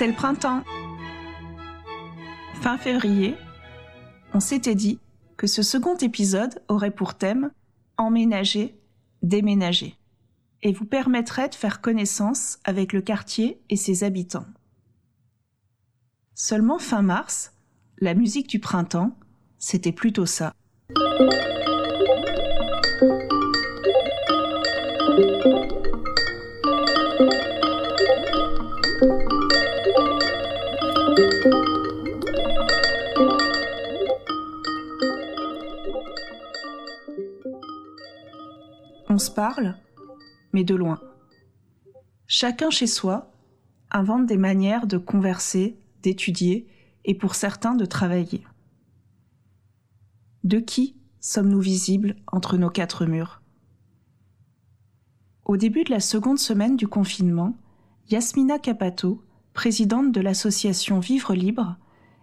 C'est le printemps. Fin février, on s'était dit que ce second épisode aurait pour thème Emménager, déménager et vous permettrait de faire connaissance avec le quartier et ses habitants. Seulement fin mars, la musique du printemps, c'était plutôt ça. Parle, mais de loin. Chacun chez soi invente des manières de converser, d'étudier et pour certains de travailler. De qui sommes-nous visibles entre nos quatre murs? Au début de la seconde semaine du confinement, Yasmina Capato, présidente de l'association Vivre Libre,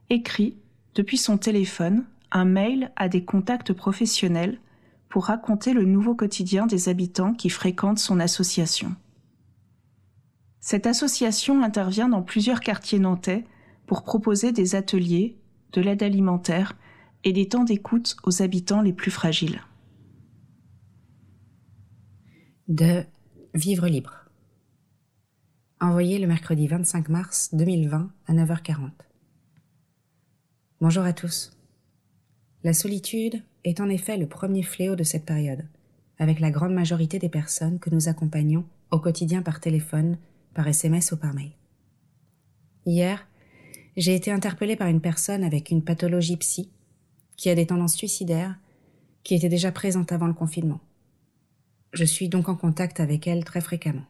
écrit, depuis son téléphone, un mail à des contacts professionnels pour raconter le nouveau quotidien des habitants qui fréquentent son association. Cette association intervient dans plusieurs quartiers nantais pour proposer des ateliers, de l'aide alimentaire et des temps d'écoute aux habitants les plus fragiles. De Vivre libre. Envoyé le mercredi 25 mars 2020 à 9h40. Bonjour à tous. La solitude est en effet le premier fléau de cette période, avec la grande majorité des personnes que nous accompagnons au quotidien par téléphone, par SMS ou par mail. Hier, j'ai été interpellée par une personne avec une pathologie psy, qui a des tendances suicidaires, qui était déjà présente avant le confinement. Je suis donc en contact avec elle très fréquemment.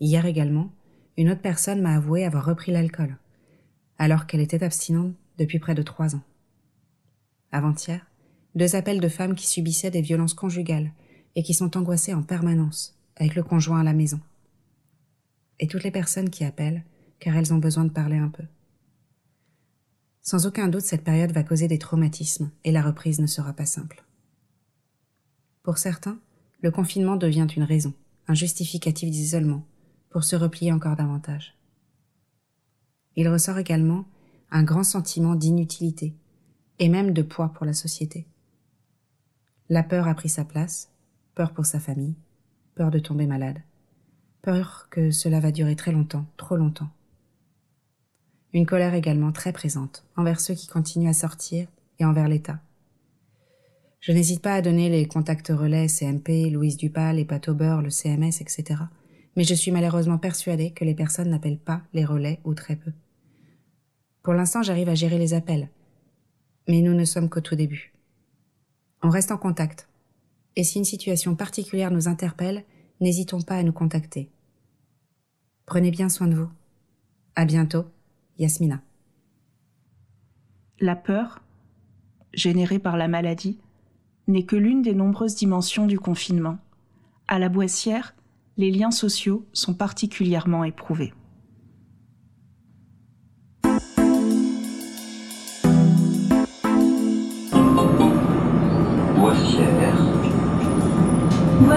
Hier également, une autre personne m'a avoué avoir repris l'alcool, alors qu'elle était abstinente depuis près de trois ans. Avant-hier, deux appels de femmes qui subissaient des violences conjugales et qui sont angoissées en permanence avec le conjoint à la maison. Et toutes les personnes qui appellent car elles ont besoin de parler un peu. Sans aucun doute, cette période va causer des traumatismes et la reprise ne sera pas simple. Pour certains, le confinement devient une raison, un justificatif d'isolement, pour se replier encore davantage. Il ressort également un grand sentiment d'inutilité et même de poids pour la société. La peur a pris sa place, peur pour sa famille, peur de tomber malade, peur que cela va durer très longtemps, trop longtemps. Une colère également très présente envers ceux qui continuent à sortir et envers l'État. Je n'hésite pas à donner les contacts relais CMP, Louise Dupal, les Beurre, le CMS, etc. Mais je suis malheureusement persuadée que les personnes n'appellent pas les relais ou très peu. Pour l'instant, j'arrive à gérer les appels, mais nous ne sommes qu'au tout début. On reste en contact. Et si une situation particulière nous interpelle, n'hésitons pas à nous contacter. Prenez bien soin de vous. À bientôt, Yasmina. La peur, générée par la maladie, n'est que l'une des nombreuses dimensions du confinement. À la Boissière, les liens sociaux sont particulièrement éprouvés.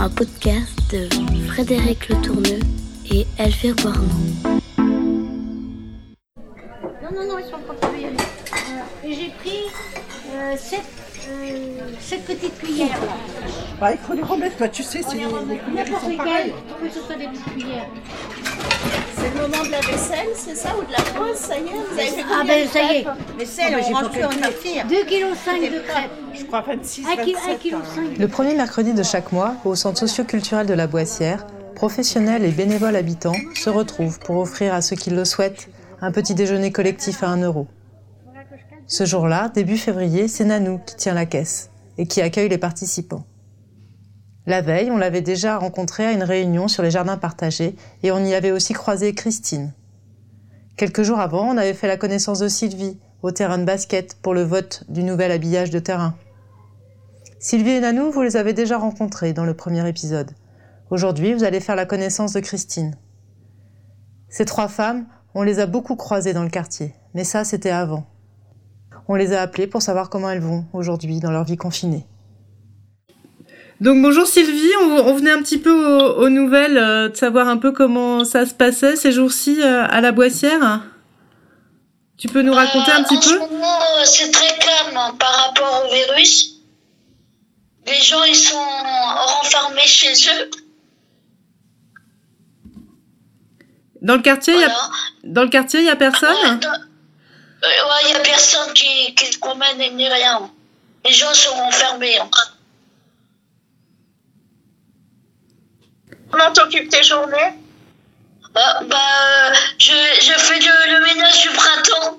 un podcast de Frédéric Le Tourneux et Elvire Bornon. Non, non, non, ils sont en train de y aller. et j'ai pris euh, sept, euh, petites cuillères. Bah, il faut les remettre, toi, tu sais, c'est les, les cuillères qui sont pareilles. Pourquoi ce sont des petites cuillères c'est le moment de la vaisselle, c'est ça Ou de la pause, ça y est Vous avez fait Ah ben ça y est. Vaisselle, on range plus en affaire. 2,5 kg de crêpes. Je crois 26, 1 kg. Le premier mercredi de chaque mois, au centre socio-culturel de la Boissière, professionnels et bénévoles habitants se retrouvent pour offrir à ceux qui le souhaitent un petit déjeuner collectif à 1 euro. Ce jour-là, début février, c'est Nanou qui tient la caisse et qui accueille les participants. La veille, on l'avait déjà rencontrée à une réunion sur les jardins partagés et on y avait aussi croisé Christine. Quelques jours avant, on avait fait la connaissance de Sylvie au terrain de basket pour le vote du nouvel habillage de terrain. Sylvie et Nanou, vous les avez déjà rencontrés dans le premier épisode. Aujourd'hui, vous allez faire la connaissance de Christine. Ces trois femmes, on les a beaucoup croisées dans le quartier, mais ça, c'était avant. On les a appelées pour savoir comment elles vont aujourd'hui dans leur vie confinée. Donc bonjour Sylvie, on, venait un petit peu aux, nouvelles, euh, de savoir un peu comment ça se passait ces jours-ci euh, à la Boissière. Tu peux nous raconter un petit en peu euh, c'est très calme hein, par rapport au virus. Les gens, ils sont renfermés chez eux. Dans le quartier, il y a dans le quartier, il y a personne? Ouais, il y a personne qui, qui se promène ni rien. Les gens sont renfermés. Comment t'occupes tes journées? Bah, bah je, je, fais le, le, ménage du printemps.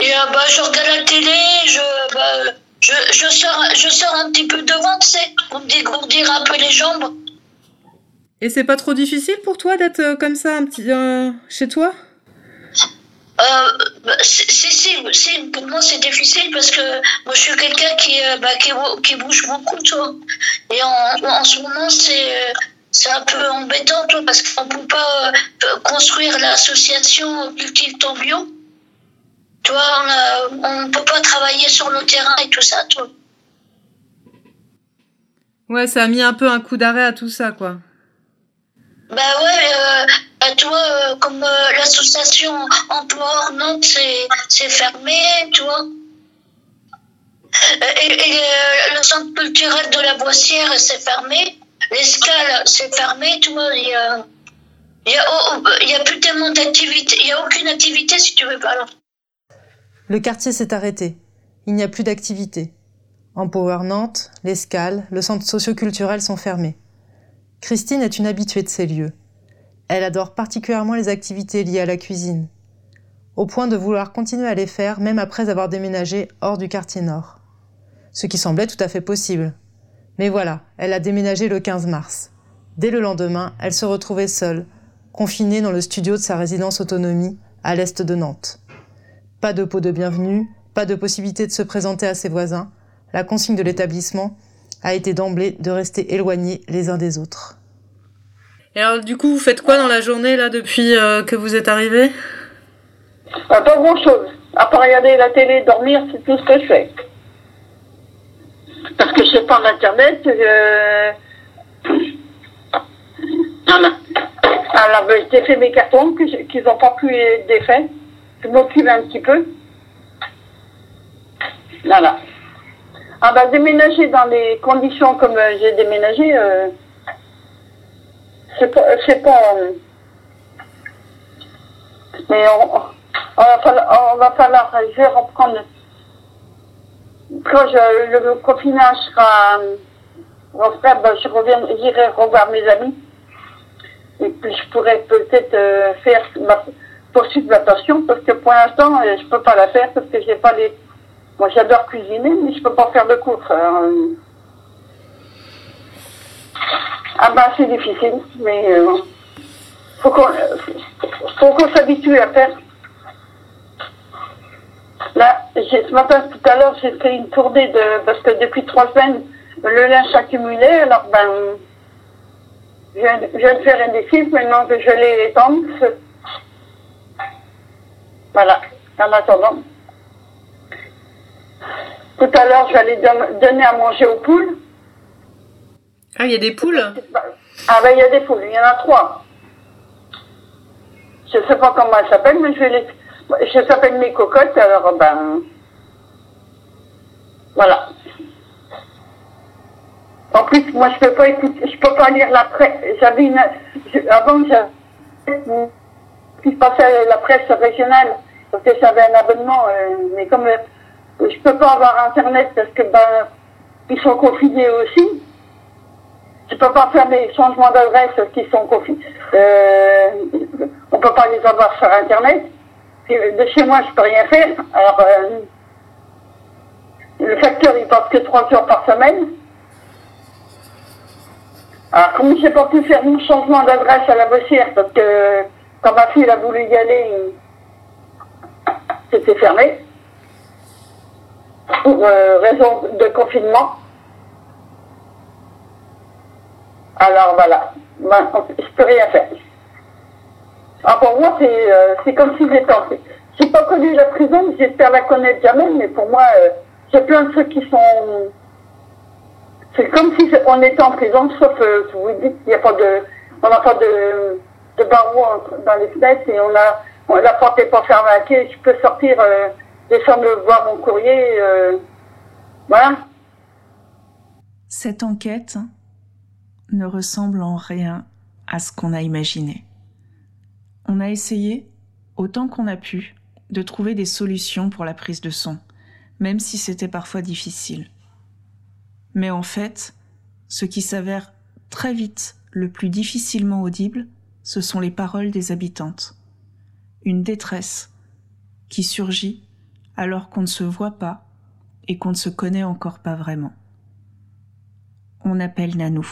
Et euh, bah, je regarde la télé, je, bah, je, je, sors, je sors un petit peu devant, tu sais, pour me dégourdir un peu les jambes. Et c'est pas trop difficile pour toi d'être euh, comme ça un petit, euh, chez toi? Euh, si, pour moi c'est difficile parce que moi je suis quelqu'un qui, euh, bah, qui, bouge beaucoup, toi. Et en, en ce moment, c'est c'est un peu embêtant, toi, parce qu'on peut pas construire l'association Cultive ton bio. Toi, on ne peut pas travailler sur le terrain et tout ça, toi. Ouais, ça a mis un peu un coup d'arrêt à tout ça, quoi. Bah ouais, euh, bah toi, euh, comme euh, l'association Emploi Nantes, c'est fermé, tu vois. Et, le centre culturel de la Boissière, c'est fermé. L'escale, c'est fermé, tu vois. Il y a, oh, il y a plus tellement d'activités. Il n'y a aucune activité, si tu veux pas. Le quartier s'est arrêté. Il n'y a plus d'activité. Empower Nantes, l'escale, le centre socioculturel sont fermés. Christine est une habituée de ces lieux. Elle adore particulièrement les activités liées à la cuisine, au point de vouloir continuer à les faire même après avoir déménagé hors du quartier nord. Ce qui semblait tout à fait possible. Mais voilà, elle a déménagé le 15 mars. Dès le lendemain, elle se retrouvait seule, confinée dans le studio de sa résidence autonomie à l'est de Nantes. Pas de pot de bienvenue, pas de possibilité de se présenter à ses voisins. La consigne de l'établissement a été d'emblée de rester éloignés les uns des autres. Et alors, du coup, vous faites quoi dans la journée, là, depuis euh, que vous êtes arrivé Pas grand-chose. À part regarder la télé, dormir, c'est tout ce que je fais. Parce que je sais pas Internet, je... Alors, ben, j'ai fait mes cartons qu'ils n'ont pas pu être défaits. Je m'occupe un petit peu. Voilà. Ah bah déménager dans les conditions comme euh, j'ai déménagé, euh, c'est pas, c'est pas. Euh, mais on, on, va falloir, falloir, je vais reprendre. Quand le confinage sera ben, je reviens, j'irai revoir mes amis. Et puis je pourrais peut-être faire ma, poursuivre ma passion parce que pour l'instant, je peux pas la faire parce que j'ai pas les moi, j'adore cuisiner, mais je peux pas faire de courses. Euh. Ah ben, c'est difficile, mais euh, faut qu'on s'habitue à faire. Là, ce matin, tout à l'heure, j'ai fait une tournée de, parce que depuis trois semaines, le linge accumulé, alors ben, je viens, de faire un défi, maintenant que je l'ai étendre. Voilà, en attendant. Tout à l'heure, j'allais donner à manger aux poules. Ah, il y a des poules? Ah, ben, il y a des poules, il y en a trois. Je ne sais pas comment elles s'appellent, mais je vais les. Je s'appelle mes cocottes, alors, ben. Voilà. En plus, moi, je peux pas écouter, je peux pas lire la presse. J'avais une. Avant, j'avais. qui passait la presse régionale, parce que j'avais un abonnement, euh, mais comme je peux pas avoir internet parce que ben ils sont confinés aussi. Je peux pas faire des changements d'adresse qui sont confinés. Euh, on peut pas les avoir sur internet. De chez moi, je peux rien faire. Alors euh, le facteur il passe que trois heures par semaine. Alors, comme j'ai pas pu faire mon changement d'adresse à la Bossière, parce que quand ma fille a voulu y aller, c'était fermé, pour euh, raison de confinement. Alors voilà, ben, je peux rien faire. Ah, pour moi, c'est euh, c'est comme si j'étais en J'ai pas connu la prison, j'espère la connaître jamais, mais pour moi, euh, j'ai plein de trucs qui sont. C'est comme si on était en prison, sauf, euh, vous dites, il n'y a pas de. On n'a pas de, de barreaux dans les fenêtres et on a. La porte n'est pas fermée, je peux sortir, euh, Euh, voilà. Cette enquête ne ressemble en rien à ce qu'on a imaginé. On a essayé, autant qu'on a pu, de trouver des solutions pour la prise de son, même si c'était parfois difficile. Mais en fait, ce qui s'avère très vite le plus difficilement audible, ce sont les paroles des habitantes. Une détresse qui surgit alors qu'on ne se voit pas et qu'on ne se connaît encore pas vraiment. On appelle Nanou.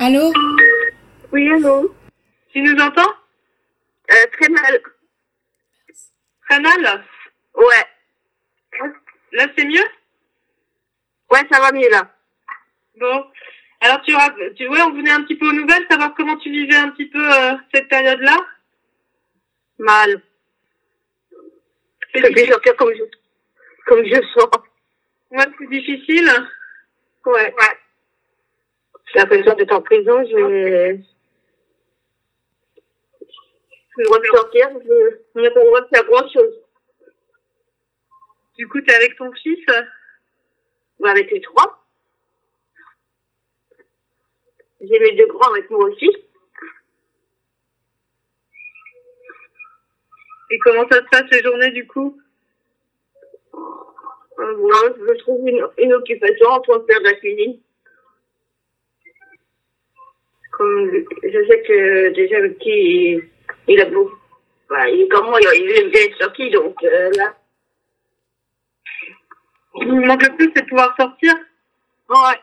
Allô? Oui, allô? Tu nous entends? Euh, Très mal. Très mal? Ouais. Là, c'est mieux? Ouais, ça va mieux là. Bon. Alors, tu, tu ouais, on venait un petit peu aux nouvelles, savoir comment tu vivais un petit peu euh, cette période-là Mal. C'est sortir comme je, comme je sens. Ouais, c'est difficile Ouais. Ouais. J'ai l'impression d'être en prison, je... Je le droit de sortir, je... on n'a pas le droit de faire grand chose. Du coup, t'es avec ton fils? Bah, Avec les trois. J'ai mes deux grands avec moi aussi. Et comment ça se passe les journées du coup? Euh, Moi, je trouve une, une occupation en train de faire de la cuisine. Comme je sais que déjà le petit, il, il a beau. Bah, il est comme moi, il être sorti, donc euh, là. Ce qui me manque le plus, c'est de pouvoir sortir? Ouais.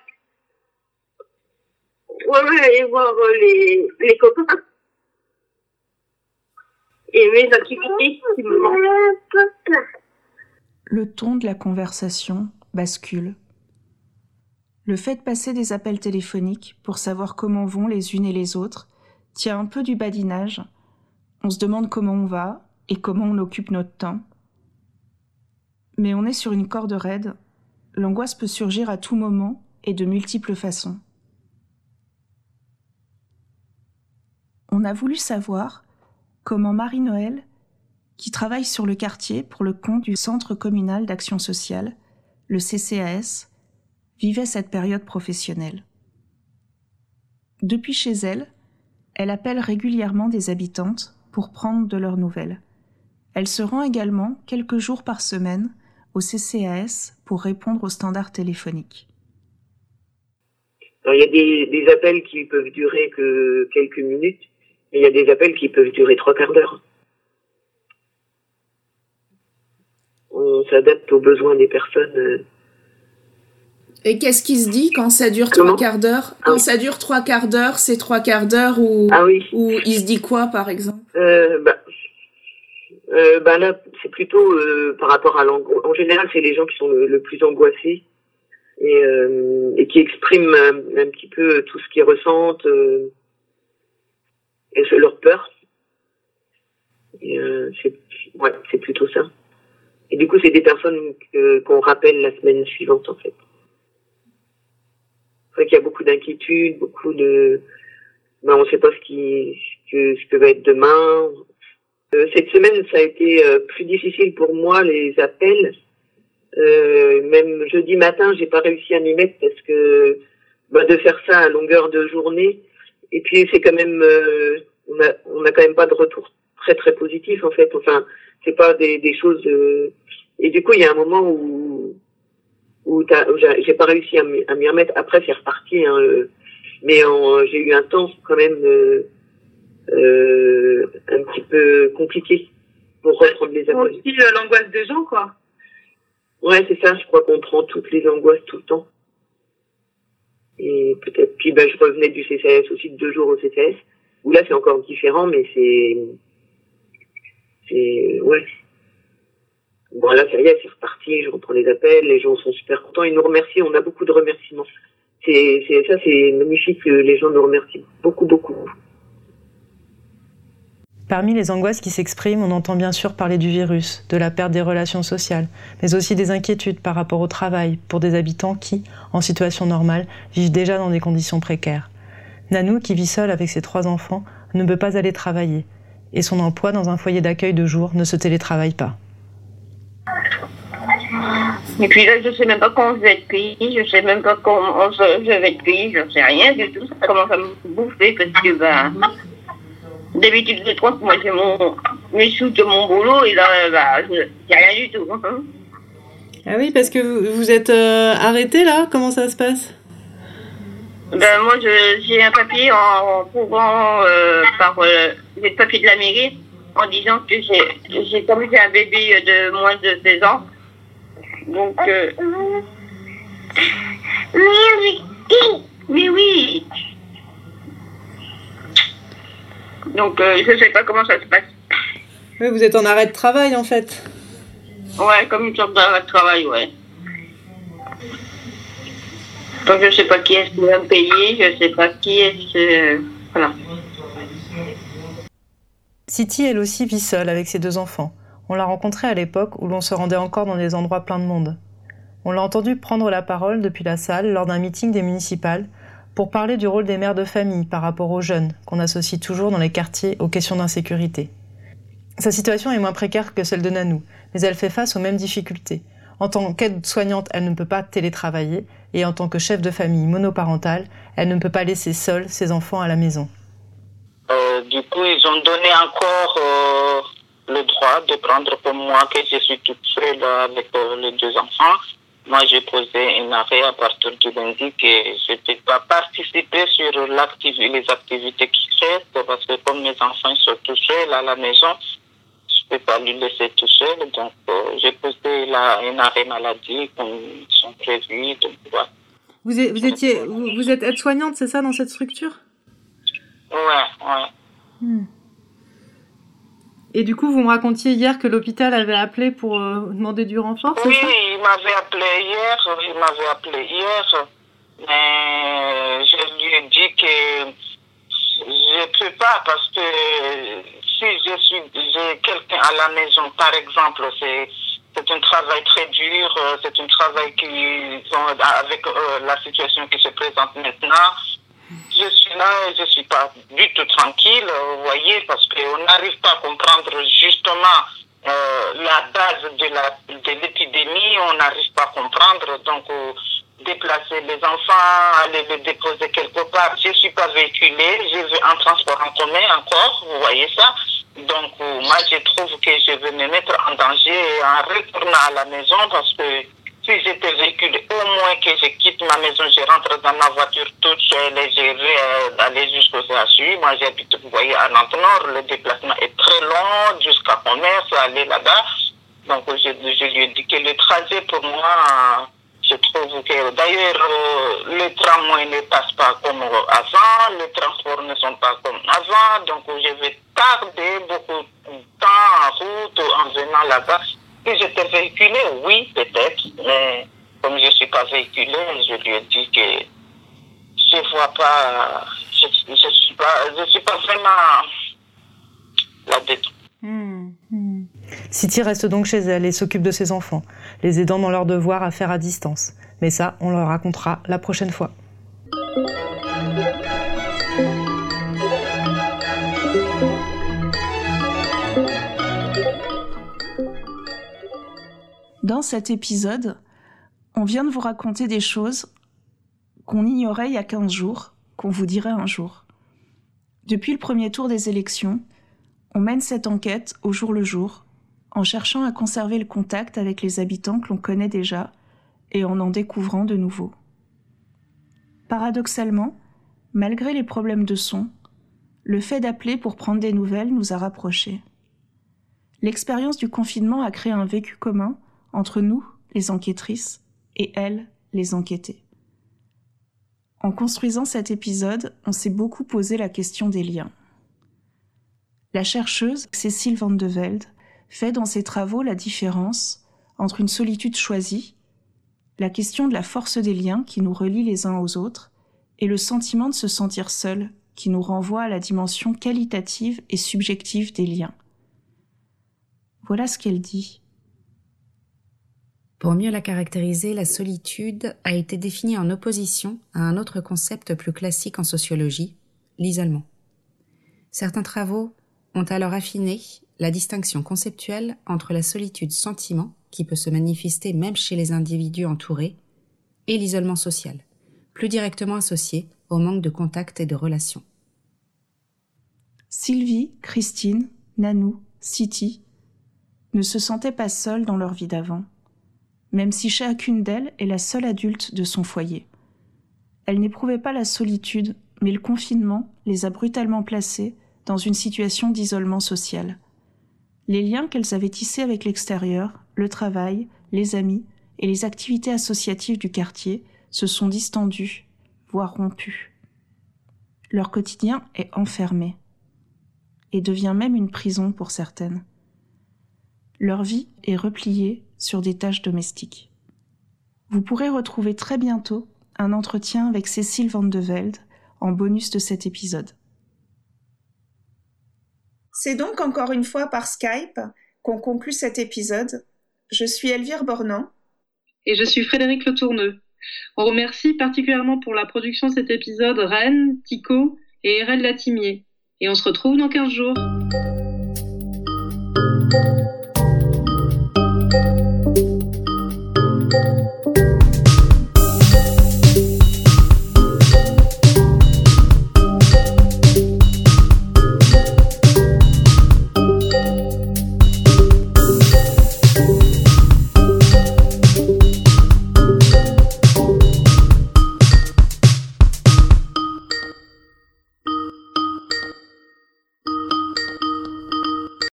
Ouais, aller voir euh, les, les. Et mes activités. Le ton de la conversation bascule. Le fait de passer des appels téléphoniques pour savoir comment vont les unes et les autres tient un peu du badinage. On se demande comment on va et comment on occupe notre temps. Mais on est sur une corde raide. L'angoisse peut surgir à tout moment et de multiples façons. On a voulu savoir comment Marie-Noël, qui travaille sur le quartier pour le compte du Centre communal d'action sociale, le CCAS, vivait cette période professionnelle. Depuis chez elle, elle appelle régulièrement des habitantes pour prendre de leurs nouvelles. Elle se rend également quelques jours par semaine au CCAS pour répondre aux standards téléphoniques. il y a des, appels qui peuvent durer que quelques minutes, il y a des appels qui peuvent durer trois quarts d'heure. On s'adapte aux besoins des personnes. euh, Et qu'est-ce qui se dit quand ça dure trois quarts d'heure? Quand ça dure trois quarts d'heure, c'est trois quarts d'heure ou Ah oui. ou il se dit quoi par exemple? Euh, bah, euh, bah là, c'est plutôt euh, par rapport à l'angoisse. En général, c'est les gens qui sont le, le plus angoissés et, et qui expriment un, un petit peu tout ce qu'ils ressentent et leur peur. Euh, c'est plutôt ça. Et du coup, c'est des personnes qu'on rappelle la semaine suivante, en fait. C'est vrai qu'il y a beaucoup d'inquiétudes, beaucoup de... Ben, on ne sait pas ce qui, ce que, ce que va être demain. Euh, cette semaine, ça a été euh, plus difficile pour moi, les appels. Euh, même jeudi matin, j'ai pas réussi à m'y mettre parce que bah, de faire ça à longueur de journée. Et puis c'est quand même, euh, on a, on a quand même pas de retour très très positif en fait. Enfin, c'est pas des, des choses. euh, Et du coup, il y a un moment où où, t'as- où j'ai pas réussi à m'y remettre. Après, c'est reparti. Hein, euh, mais j'ai eu un temps quand même euh, euh, un petit peu compliqué pour reprendre les aussi euh, l'angoisse des gens, quoi. Ouais, c'est ça, je crois qu'on prend toutes les angoisses tout le temps. Et peut-être, puis ben, je revenais du CCS aussi de deux jours au CCS, où là c'est encore différent, mais c'est, c'est, ouais. Bon là, ça y est, c'est reparti, je reprends les appels, les gens sont super contents, ils nous remercient, on a beaucoup de remerciements. C'est, c'est, ça c'est magnifique, les gens nous remercient beaucoup, beaucoup. Parmi les angoisses qui s'expriment, on entend bien sûr parler du virus, de la perte des relations sociales, mais aussi des inquiétudes par rapport au travail pour des habitants qui, en situation normale, vivent déjà dans des conditions précaires. Nanou, qui vit seule avec ses trois enfants, ne peut pas aller travailler, et son emploi dans un foyer d'accueil de jour ne se télétravaille pas. Et puis là, je sais même pas quand je vais être payé, je sais même pas comment je vais être payé, je sais rien du tout. Ça commence à me bouffer parce que bah, D'habitude, je crois que moi, j'ai mon, mes sous de mon boulot et là, bah, j'ai rien du tout. Hein. Ah oui, parce que vous, vous êtes euh, arrêté là? Comment ça se passe? Ben, Moi, j'ai un papier en courant euh, par euh, le papier de la mairie en disant que j'ai comme j'ai un bébé de moins de 16 ans. Donc. Euh, mais oui Donc, euh, je ne sais pas comment ça se passe. Oui, vous êtes en arrêt de travail, en fait. Ouais, comme une sorte d'arrêt de travail, ouais. Donc, je ne sais pas qui est-ce qui va me payer, je ne sais pas qui est-ce... Euh, voilà. City, elle aussi, vit seule avec ses deux enfants. On l'a rencontrée à l'époque où l'on se rendait encore dans des endroits pleins de monde. On l'a entendue prendre la parole depuis la salle lors d'un meeting des municipales pour parler du rôle des mères de famille par rapport aux jeunes, qu'on associe toujours dans les quartiers aux questions d'insécurité. Sa situation est moins précaire que celle de Nanou, mais elle fait face aux mêmes difficultés. En tant qu'aide-soignante, elle ne peut pas télétravailler, et en tant que chef de famille monoparentale, elle ne peut pas laisser seule ses enfants à la maison. Euh, du coup, ils ont donné encore euh, le droit de prendre pour moi que je suis toute seule avec euh, les deux enfants. Moi, j'ai posé un arrêt à partir du lundi que je ne peux pas participer sur les activités qui restent parce que comme mes enfants sont tout seuls à la maison, je ne peux pas lui laisser tout seul. Donc, euh, j'ai posé là, un arrêt maladie comme ils sont prévus. Donc, voilà. Vous, êtes, vous, étiez, vous, êtes aide-soignante, c'est ça, dans cette structure? Ouais, ouais. Hmm. Et du coup, vous me racontiez hier que l'hôpital avait appelé pour euh, demander du renfort, Oui, il m'avait appelé hier, il m'avait appelé hier, mais je lui ai dit que je ne peux pas parce que si je suis, j'ai quelqu'un à la maison, par exemple, c'est c'est un travail très dur, euh, c'est un travail qui, avec euh, la situation qui se présente maintenant, je suis là et je ne suis pas du tout tranquille, vous voyez, parce qu'on n'arrive pas à comprendre justement euh, la base de l'épidémie, on n'arrive pas à comprendre. Donc, euh, déplacer les enfants, aller les déposer quelque part. Je ne suis pas véhiculée, je vais en transport en commun encore, vous voyez ça. Donc, euh, moi, je trouve que je vais me mettre en danger en retournant à la maison parce que si j'étais véhiculé, au moins que je quitte ma maison, je rentre dans ma voiture toute seule et je vais aller jusqu'au CHU. Moi, j'habite, vous voyez, à Nantes-Nord. Le déplacement est très long jusqu'à Commerce, aller là-bas. Donc, je, lui ai dit que le trajet pour moi, je trouve que d'ailleurs, euh, les tramways ne passent pas comme avant, les transports ne sont pas comme avant. Donc, je vais tarder beaucoup de temps en route en venant là-bas. Si j'étais véhiculé, oui, peut-être, mais comme je ne suis pas véhiculé, je lui ai dit que je ne vois pas, je ne je suis pas vraiment là-dedans. Hmm, hmm. City reste donc chez elle et s'occupe de ses enfants, les aidant dans leur devoir à faire à distance. Mais ça, on leur racontera la prochaine fois. Dans cet épisode, on vient de vous raconter des choses qu'on ignorait il y a 15 jours, qu'on vous dirait un jour. Depuis le premier tour des élections, on mène cette enquête au jour le jour, en cherchant à conserver le contact avec les habitants que l'on connaît déjà et en en découvrant de nouveaux. Paradoxalement, malgré les problèmes de son, le fait d'appeler pour prendre des nouvelles nous a rapprochés. L'expérience du confinement a créé un vécu commun entre nous, les enquêtrices, et elles, les enquêtées. En construisant cet épisode, on s'est beaucoup posé la question des liens. La chercheuse Cécile Van de Velde fait dans ses travaux la différence entre une solitude choisie, la question de la force des liens qui nous relient les uns aux autres, et le sentiment de se sentir seul qui nous renvoie à la dimension qualitative et subjective des liens. Voilà ce qu'elle dit. Pour mieux la caractériser, la solitude a été définie en opposition à un autre concept plus classique en sociologie, l'isolement. Certains travaux ont alors affiné la distinction conceptuelle entre la solitude sentiment, qui peut se manifester même chez les individus entourés, et l'isolement social, plus directement associé au manque de contact et de relations. Sylvie, Christine, Nanou, Siti ne se sentaient pas seules dans leur vie d'avant, même si chacune d'elles est la seule adulte de son foyer. Elles n'éprouvaient pas la solitude, mais le confinement les a brutalement placées dans une situation d'isolement social. Les liens qu'elles avaient tissés avec l'extérieur, le travail, les amis et les activités associatives du quartier se sont distendus, voire rompus. Leur quotidien est enfermé et devient même une prison pour certaines. Leur vie est repliée sur des tâches domestiques. Vous pourrez retrouver très bientôt un entretien avec Cécile Van de Velde en bonus de cet épisode. C'est donc encore une fois par Skype qu'on conclut cet épisode. Je suis Elvire Bornand. Et je suis Frédéric Le Tourneux. On remercie particulièrement pour la production de cet épisode Rennes, Tico et RL Latimier. Et on se retrouve dans 15 jours.